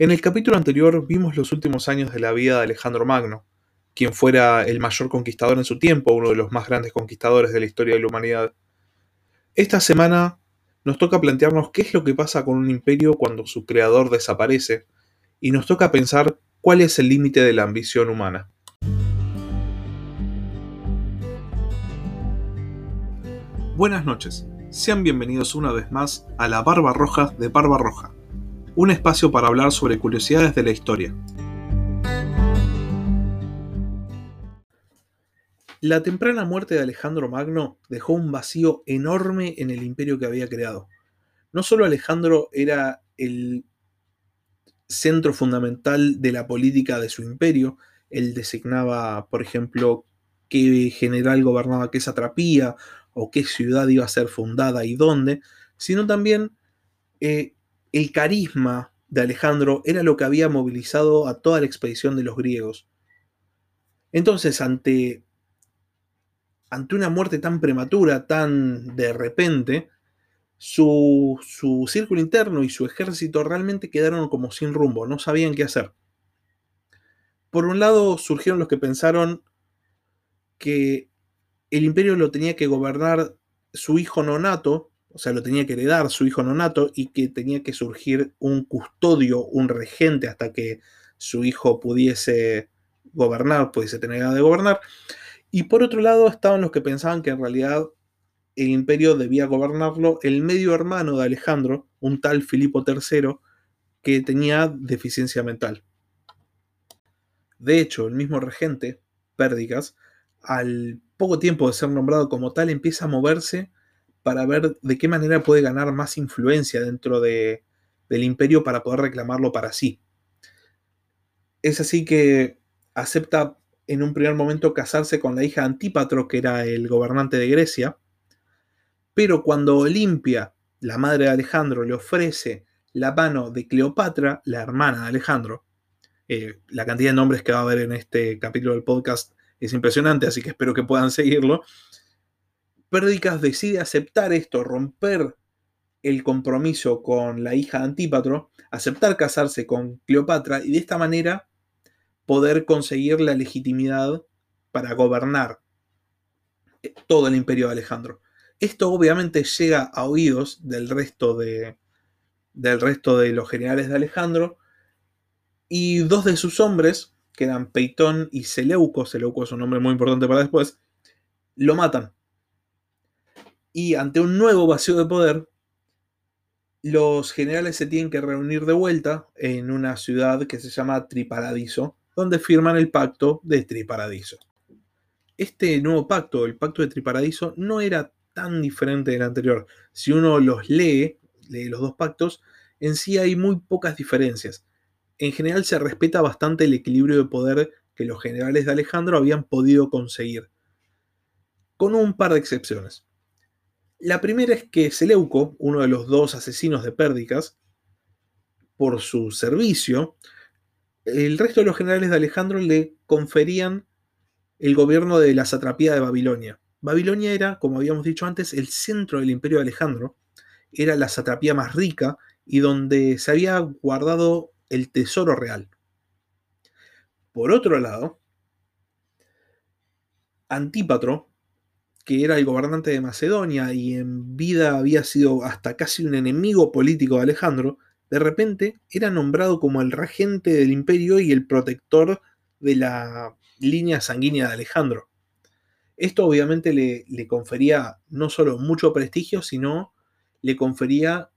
En el capítulo anterior vimos los últimos años de la vida de Alejandro Magno, quien fuera el mayor conquistador en su tiempo, uno de los más grandes conquistadores de la historia de la humanidad. Esta semana nos toca plantearnos qué es lo que pasa con un imperio cuando su creador desaparece, y nos toca pensar cuál es el límite de la ambición humana. Buenas noches, sean bienvenidos una vez más a la Barba Roja de Barba Roja un espacio para hablar sobre curiosidades de la historia. La temprana muerte de Alejandro Magno dejó un vacío enorme en el imperio que había creado. No solo Alejandro era el centro fundamental de la política de su imperio, él designaba, por ejemplo, qué general gobernaba qué satrapía o qué ciudad iba a ser fundada y dónde, sino también eh, el carisma de Alejandro era lo que había movilizado a toda la expedición de los griegos. Entonces, ante, ante una muerte tan prematura, tan de repente, su, su círculo interno y su ejército realmente quedaron como sin rumbo, no sabían qué hacer. Por un lado surgieron los que pensaron que el imperio lo tenía que gobernar su hijo nonato, o sea, lo tenía que heredar su hijo nonato y que tenía que surgir un custodio, un regente hasta que su hijo pudiese gobernar, pudiese tener edad de gobernar. Y por otro lado estaban los que pensaban que en realidad el imperio debía gobernarlo el medio hermano de Alejandro, un tal Filipo III, que tenía deficiencia mental. De hecho, el mismo regente, Pérdicas, al poco tiempo de ser nombrado como tal, empieza a moverse para ver de qué manera puede ganar más influencia dentro de, del imperio para poder reclamarlo para sí. Es así que acepta en un primer momento casarse con la hija de Antípatro, que era el gobernante de Grecia, pero cuando Olimpia, la madre de Alejandro, le ofrece la mano de Cleopatra, la hermana de Alejandro, eh, la cantidad de nombres que va a haber en este capítulo del podcast es impresionante, así que espero que puedan seguirlo. Pérdicas decide aceptar esto, romper el compromiso con la hija de Antípatro, aceptar casarse con Cleopatra y de esta manera poder conseguir la legitimidad para gobernar todo el imperio de Alejandro. Esto obviamente llega a oídos del resto de, del resto de los generales de Alejandro y dos de sus hombres, que eran Peitón y Seleuco, Seleuco es un nombre muy importante para después, lo matan y ante un nuevo vacío de poder, los generales se tienen que reunir de vuelta en una ciudad que se llama Triparadiso, donde firman el pacto de Triparadiso. Este nuevo pacto, el pacto de Triparadiso, no era tan diferente del anterior. Si uno los lee, lee los dos pactos, en sí hay muy pocas diferencias. En general se respeta bastante el equilibrio de poder que los generales de Alejandro habían podido conseguir, con un par de excepciones. La primera es que Seleuco, uno de los dos asesinos de Pérdicas, por su servicio, el resto de los generales de Alejandro le conferían el gobierno de la satrapía de Babilonia. Babilonia era, como habíamos dicho antes, el centro del imperio de Alejandro, era la satrapía más rica y donde se había guardado el tesoro real. Por otro lado, Antípatro, que era el gobernante de Macedonia y en vida había sido hasta casi un enemigo político de Alejandro, de repente era nombrado como el regente del imperio y el protector de la línea sanguínea de Alejandro. Esto obviamente le, confería no solo mucho prestigio, sino le confería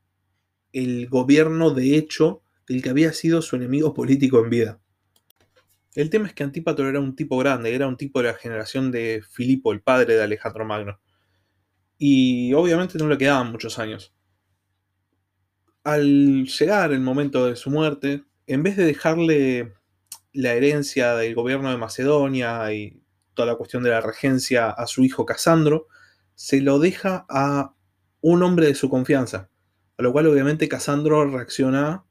el gobierno de hecho del que había sido su enemigo político en vida. El tema es que Antípatro era un tipo grande, era un tipo de la generación de Filipo, el padre de Alejandro Magno. Y obviamente no le quedaban muchos años. Al llegar el momento de su muerte, en vez de dejarle la herencia del gobierno de Macedonia y toda la cuestión de la regencia a su hijo Casandro, se lo deja a un hombre de su confianza. A lo cual obviamente Casandro reacciona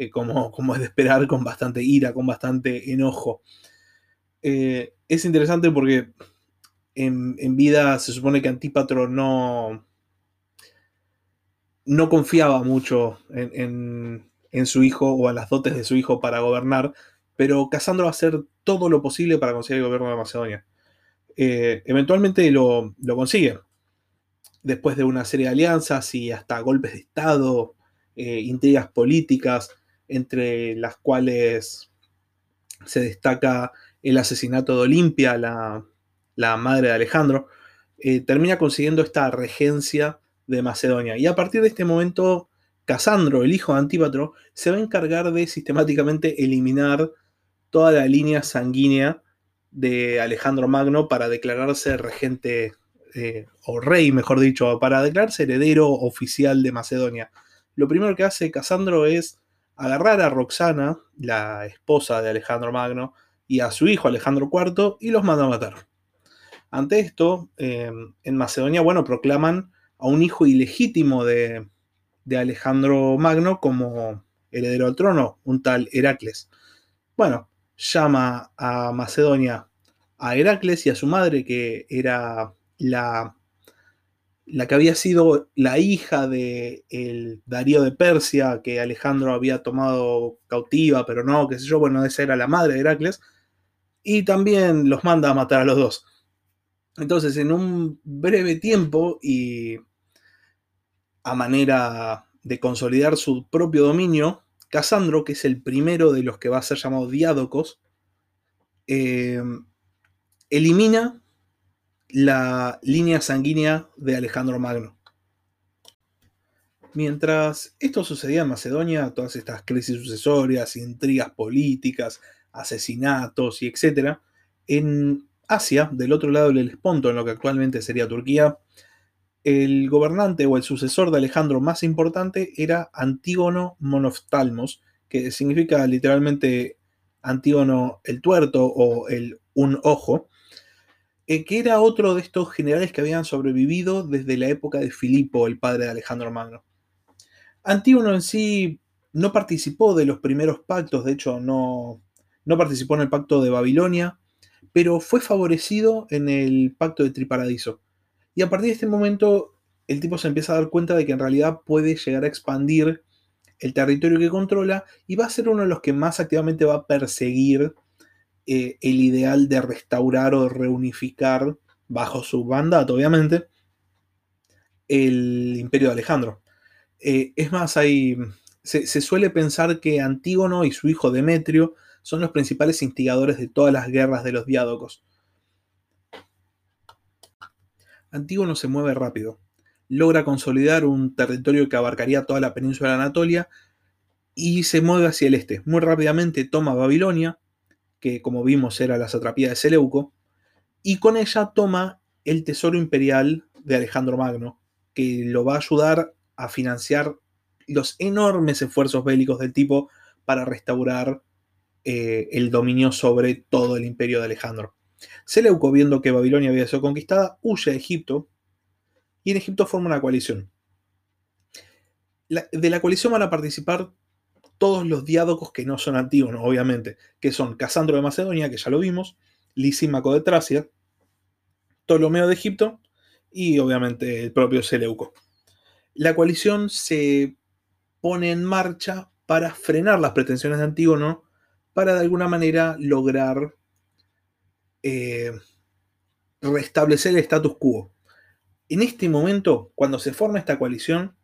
eh, como, como, es de esperar, con bastante ira, con bastante enojo. Eh, es interesante porque en, vida se supone que Antípatro no, no confiaba mucho en, en su hijo o a las dotes de su hijo para gobernar, pero Casandro va a hacer todo lo posible para conseguir el gobierno de Macedonia. Eh, eventualmente lo, consigue, después de una serie de alianzas y hasta golpes de Estado, intrigas políticas, entre las cuales se destaca el asesinato de Olimpia, la, madre de Alejandro, eh, termina consiguiendo esta regencia de Macedonia. Y a partir de este momento, Casandro, el hijo de Antípatro, se va a encargar de sistemáticamente eliminar toda la línea sanguínea de Alejandro Magno para declararse regente, eh, o rey, mejor dicho, para declararse heredero oficial de Macedonia. Lo primero que hace Casandro es agarrar a Roxana, la esposa de Alejandro Magno, y a su hijo Alejandro IV, y los manda a matar. Ante esto, eh, en Macedonia, bueno, proclaman a un hijo ilegítimo de, de Alejandro Magno como heredero al trono, un tal Heracles. Bueno, llama a Macedonia a Heracles y a su madre, que era la, la que había sido la hija de el Darío de Persia, que Alejandro había tomado cautiva, pero no, qué sé yo, bueno, esa era la madre de Heracles, y también los manda a matar a los dos. Entonces, en un breve tiempo y a manera de consolidar su propio dominio, Casandro, que es el primero de los que va a ser llamado Diádocos, eh, elimina la línea sanguínea de Alejandro Magno. Mientras esto sucedía en Macedonia, todas estas crisis sucesorias, intrigas políticas, asesinatos y etc., en Asia, del otro lado del Esponto, en lo que actualmente sería Turquía, el gobernante o el sucesor de Alejandro más importante era Antígono Monoftalmos, que significa literalmente Antígono el tuerto o el un ojo, eh, que era otro de estos generales que habían sobrevivido desde la época de Filipo, el padre de Alejandro Magno. Antígono en sí no participó de los primeros pactos, de hecho no, no participó en el pacto de Babilonia, pero fue favorecido en el pacto de Triparadiso y a partir de este momento, el tipo se empieza a dar cuenta de que en realidad puede llegar a expandir el territorio que controla y va a ser uno de los que más activamente va a perseguir eh, el ideal de restaurar o reunificar, bajo su mandato obviamente, el imperio de Alejandro. Eh, es más, hay, se, se, suele pensar que Antígono y su hijo Demetrio son los principales instigadores de todas las guerras de los diádocos. Antígono se mueve rápido. Logra consolidar un territorio que abarcaría toda la península de Anatolia y se mueve hacia el este. Muy rápidamente toma Babilonia, que como vimos era la satrapía de Seleuco, y con ella toma el tesoro imperial de Alejandro Magno, que lo va a ayudar a financiar los enormes esfuerzos bélicos del tipo para restaurar eh, el dominio sobre todo el imperio de Alejandro. Seleuco, viendo que Babilonia había sido conquistada, huye a Egipto y en Egipto forma una coalición. de la coalición van a participar todos los diádocos que no son Antígono, obviamente, que son Casandro de Macedonia, que ya lo vimos, Lisímaco de Tracia, Ptolomeo de Egipto y obviamente el propio Seleuco. La coalición se pone en marcha para frenar las pretensiones de Antígono, para de alguna manera lograr eh, restablecer el status quo. En este momento, cuando se forma esta coalición,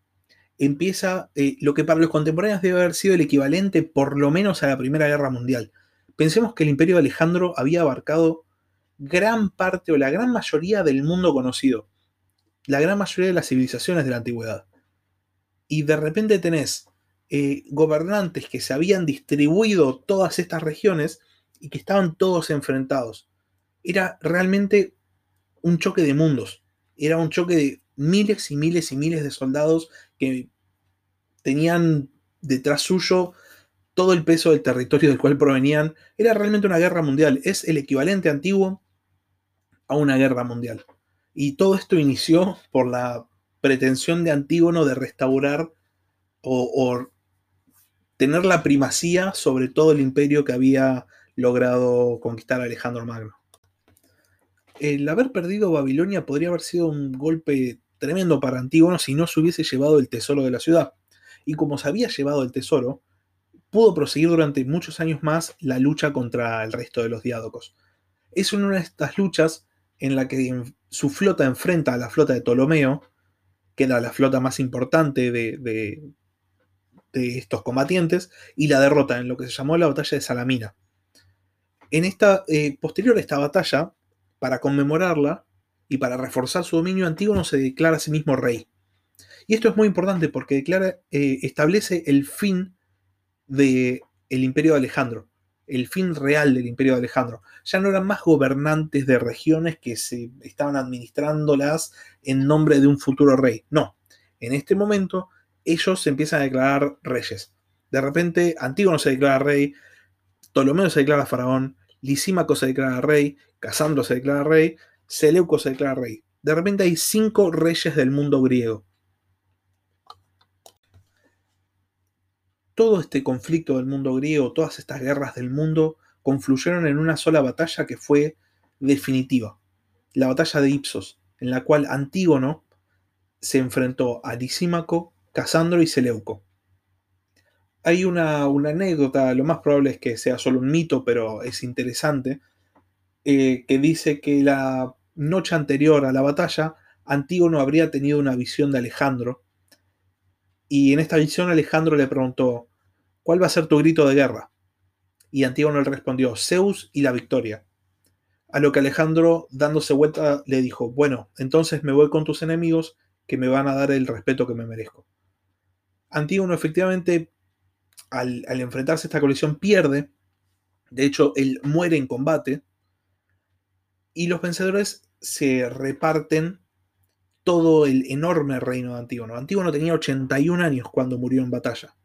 empieza eh, lo que para los contemporáneos debe haber sido el equivalente por lo menos a la Primera Guerra Mundial. Pensemos que el imperio de Alejandro había abarcado gran parte o la gran mayoría del mundo conocido, la gran mayoría de las civilizaciones de la antigüedad. Y de repente tenés eh, gobernantes que se habían distribuido todas estas regiones y que estaban todos enfrentados era realmente un choque de mundos. Era un choque de miles y miles y miles de soldados que tenían detrás suyo todo el peso del territorio del cual provenían. Era realmente una guerra mundial. Es el equivalente antiguo a una guerra mundial. Y todo esto inició por la pretensión de Antígono de restaurar o, tener la primacía sobre todo el imperio que había logrado conquistar Alejandro Magno el haber perdido Babilonia podría haber sido un golpe tremendo para Antígono si no se hubiese llevado el tesoro de la ciudad. Y como se había llevado el tesoro, pudo proseguir durante muchos años más la lucha contra el resto de los diádocos. Es una de estas luchas en la que su flota enfrenta a la flota de Ptolomeo, que era la flota más importante de, estos combatientes, y la derrota en lo que se llamó la batalla de Salamina. En esta, eh, posterior a esta batalla, para conmemorarla y para reforzar su dominio, Antígono se declara a sí mismo rey. Y esto es muy importante porque declara, eh, establece el fin del el imperio de Alejandro, el fin real del imperio de Alejandro. Ya no eran más gobernantes de regiones que se estaban administrándolas en nombre de un futuro rey. No, en este momento ellos se empiezan a declarar reyes. De repente Antígono se declara rey, Ptolomeo se declara faraón, Lisímaco se declara rey, Casandro se declara rey, Seleuco se declara rey. De repente hay cinco reyes del mundo griego. todo este conflicto del mundo griego, todas estas guerras del mundo, confluyeron en una sola batalla que fue definitiva, la batalla de Ipsos, en la cual Antígono se enfrentó a Lisímaco, Casandro y Seleuco. Hay una, anécdota, lo más probable es que sea solo un mito, pero es interesante, eh, que dice que la noche anterior a la batalla, Antígono habría tenido una visión de Alejandro, y en esta visión Alejandro le preguntó, ¿cuál va a ser tu grito de guerra? Y Antígono le respondió, Zeus y la victoria. A lo que Alejandro, dándose vuelta, le dijo, bueno, entonces me voy con tus enemigos que me van a dar el respeto que me merezco. Antígono efectivamente, al, enfrentarse a esta colisión, pierde. De hecho, él muere en combate. Y los vencedores se reparten todo el enorme reino de Antígono. Antígono tenía 81 años cuando murió en batalla.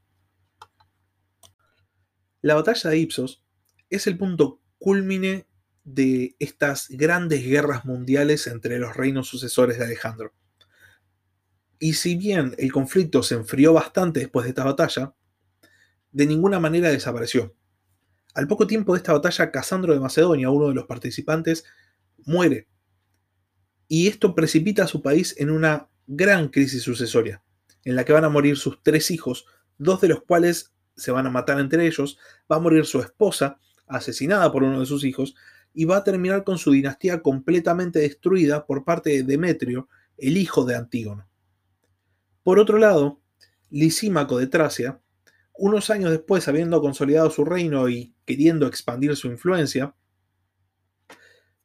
La batalla de Ipsos es el punto culmine de estas grandes guerras mundiales entre los reinos sucesores de Alejandro. Y si bien el conflicto se enfrió bastante después de esta batalla, de ninguna manera desapareció. Al poco tiempo de esta batalla, Casandro de Macedonia, uno de los participantes, muere y esto precipita a su país en una gran crisis sucesoria, en la que van a morir sus tres hijos, dos de los cuales se van a matar entre ellos, va a morir su esposa, asesinada por uno de sus hijos, y va a terminar con su dinastía completamente destruida por parte de Demetrio, el hijo de Antígono. Por otro lado, Lisímaco de Tracia, unos años después, habiendo consolidado su reino y queriendo expandir su influencia,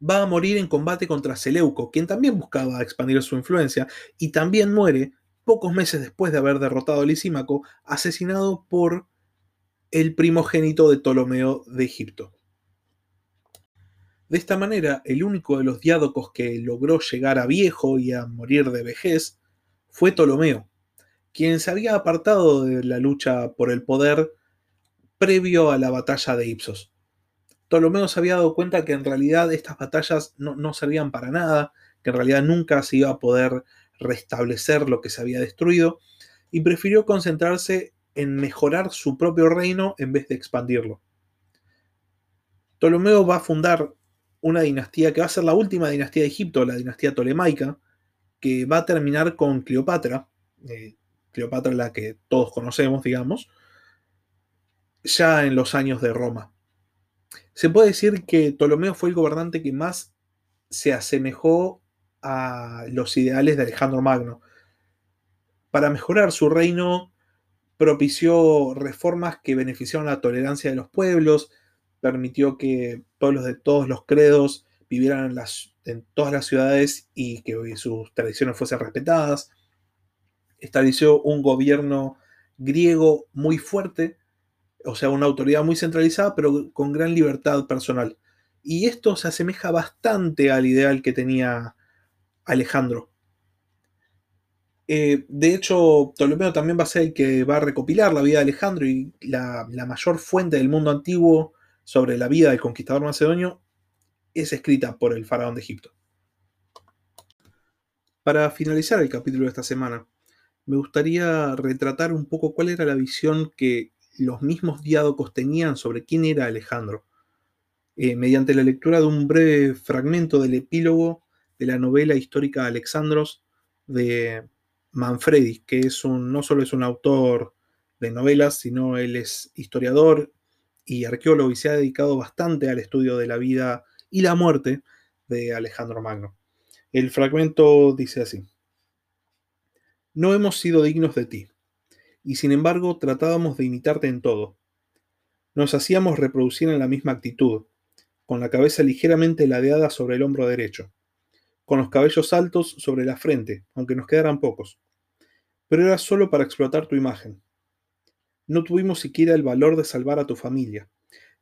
va a morir en combate contra Seleuco, quien también buscaba expandir su influencia, y también muere pocos meses después de haber derrotado a Lisímaco, asesinado por el primogénito de Ptolomeo de Egipto. De esta manera, el único de los diádocos que logró llegar a viejo y a morir de vejez fue Ptolomeo, quien se había apartado de la lucha por el poder previo a la batalla de Ipsos. Ptolomeo se había dado cuenta que en realidad estas batallas no, servían para nada, que en realidad nunca se iba a poder restablecer lo que se había destruido, y prefirió concentrarse en mejorar su propio reino en vez de expandirlo. Ptolomeo va a fundar una dinastía que va a ser la última dinastía de Egipto, la dinastía tolemaica, que va a terminar con Cleopatra, eh, Cleopatra la que todos conocemos, digamos, ya en los años de Roma. Se puede decir que Ptolomeo fue el gobernante que más se asemejó a los ideales de Alejandro Magno. Para mejorar su reino, propició reformas que beneficiaron la tolerancia de los pueblos, permitió que pueblos de todos los credos vivieran en, en todas las ciudades y que sus tradiciones fuesen respetadas. Estableció un gobierno griego muy fuerte o sea, una autoridad muy centralizada, pero con gran libertad personal. Y esto se asemeja bastante al ideal que tenía Alejandro. Eh, de hecho, Ptolomeo también va a ser el que va a recopilar la vida de Alejandro y la, la mayor fuente del mundo antiguo sobre la vida del conquistador macedonio es escrita por el faraón de Egipto. Para finalizar el capítulo de esta semana, me gustaría retratar un poco cuál era la visión que los mismos diádocos tenían sobre quién era Alejandro, eh, mediante la lectura de un breve fragmento del epílogo de la novela histórica Alexandros de Manfredi, que es no solo es un autor de novelas, sino él es historiador y arqueólogo y se ha dedicado bastante al estudio de la vida y la muerte de Alejandro Magno. El fragmento dice así. No hemos sido dignos de ti, y sin embargo tratábamos de imitarte en todo. Nos hacíamos reproducir en la misma actitud, con la cabeza ligeramente ladeada sobre el hombro derecho, con los cabellos altos sobre la frente, aunque nos quedaran pocos. Pero era solo para explotar tu imagen. No tuvimos siquiera el valor de salvar a tu familia,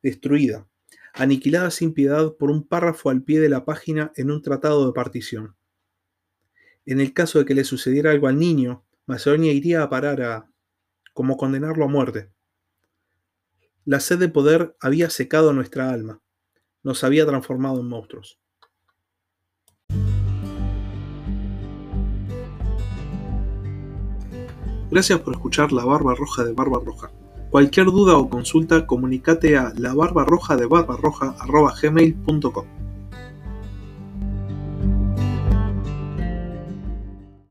destruida, aniquilada sin piedad por un párrafo al pie de la página en un tratado de partición. En el caso de que le sucediera algo al niño, Macedonia iría a parar a... como condenarlo a muerte. La sed de poder había secado nuestra alma, nos había transformado en monstruos. Gracias por escuchar La Barba Roja de Barba Roja. Cualquier duda o consulta, comunícate a labarbarroja de gmail.com.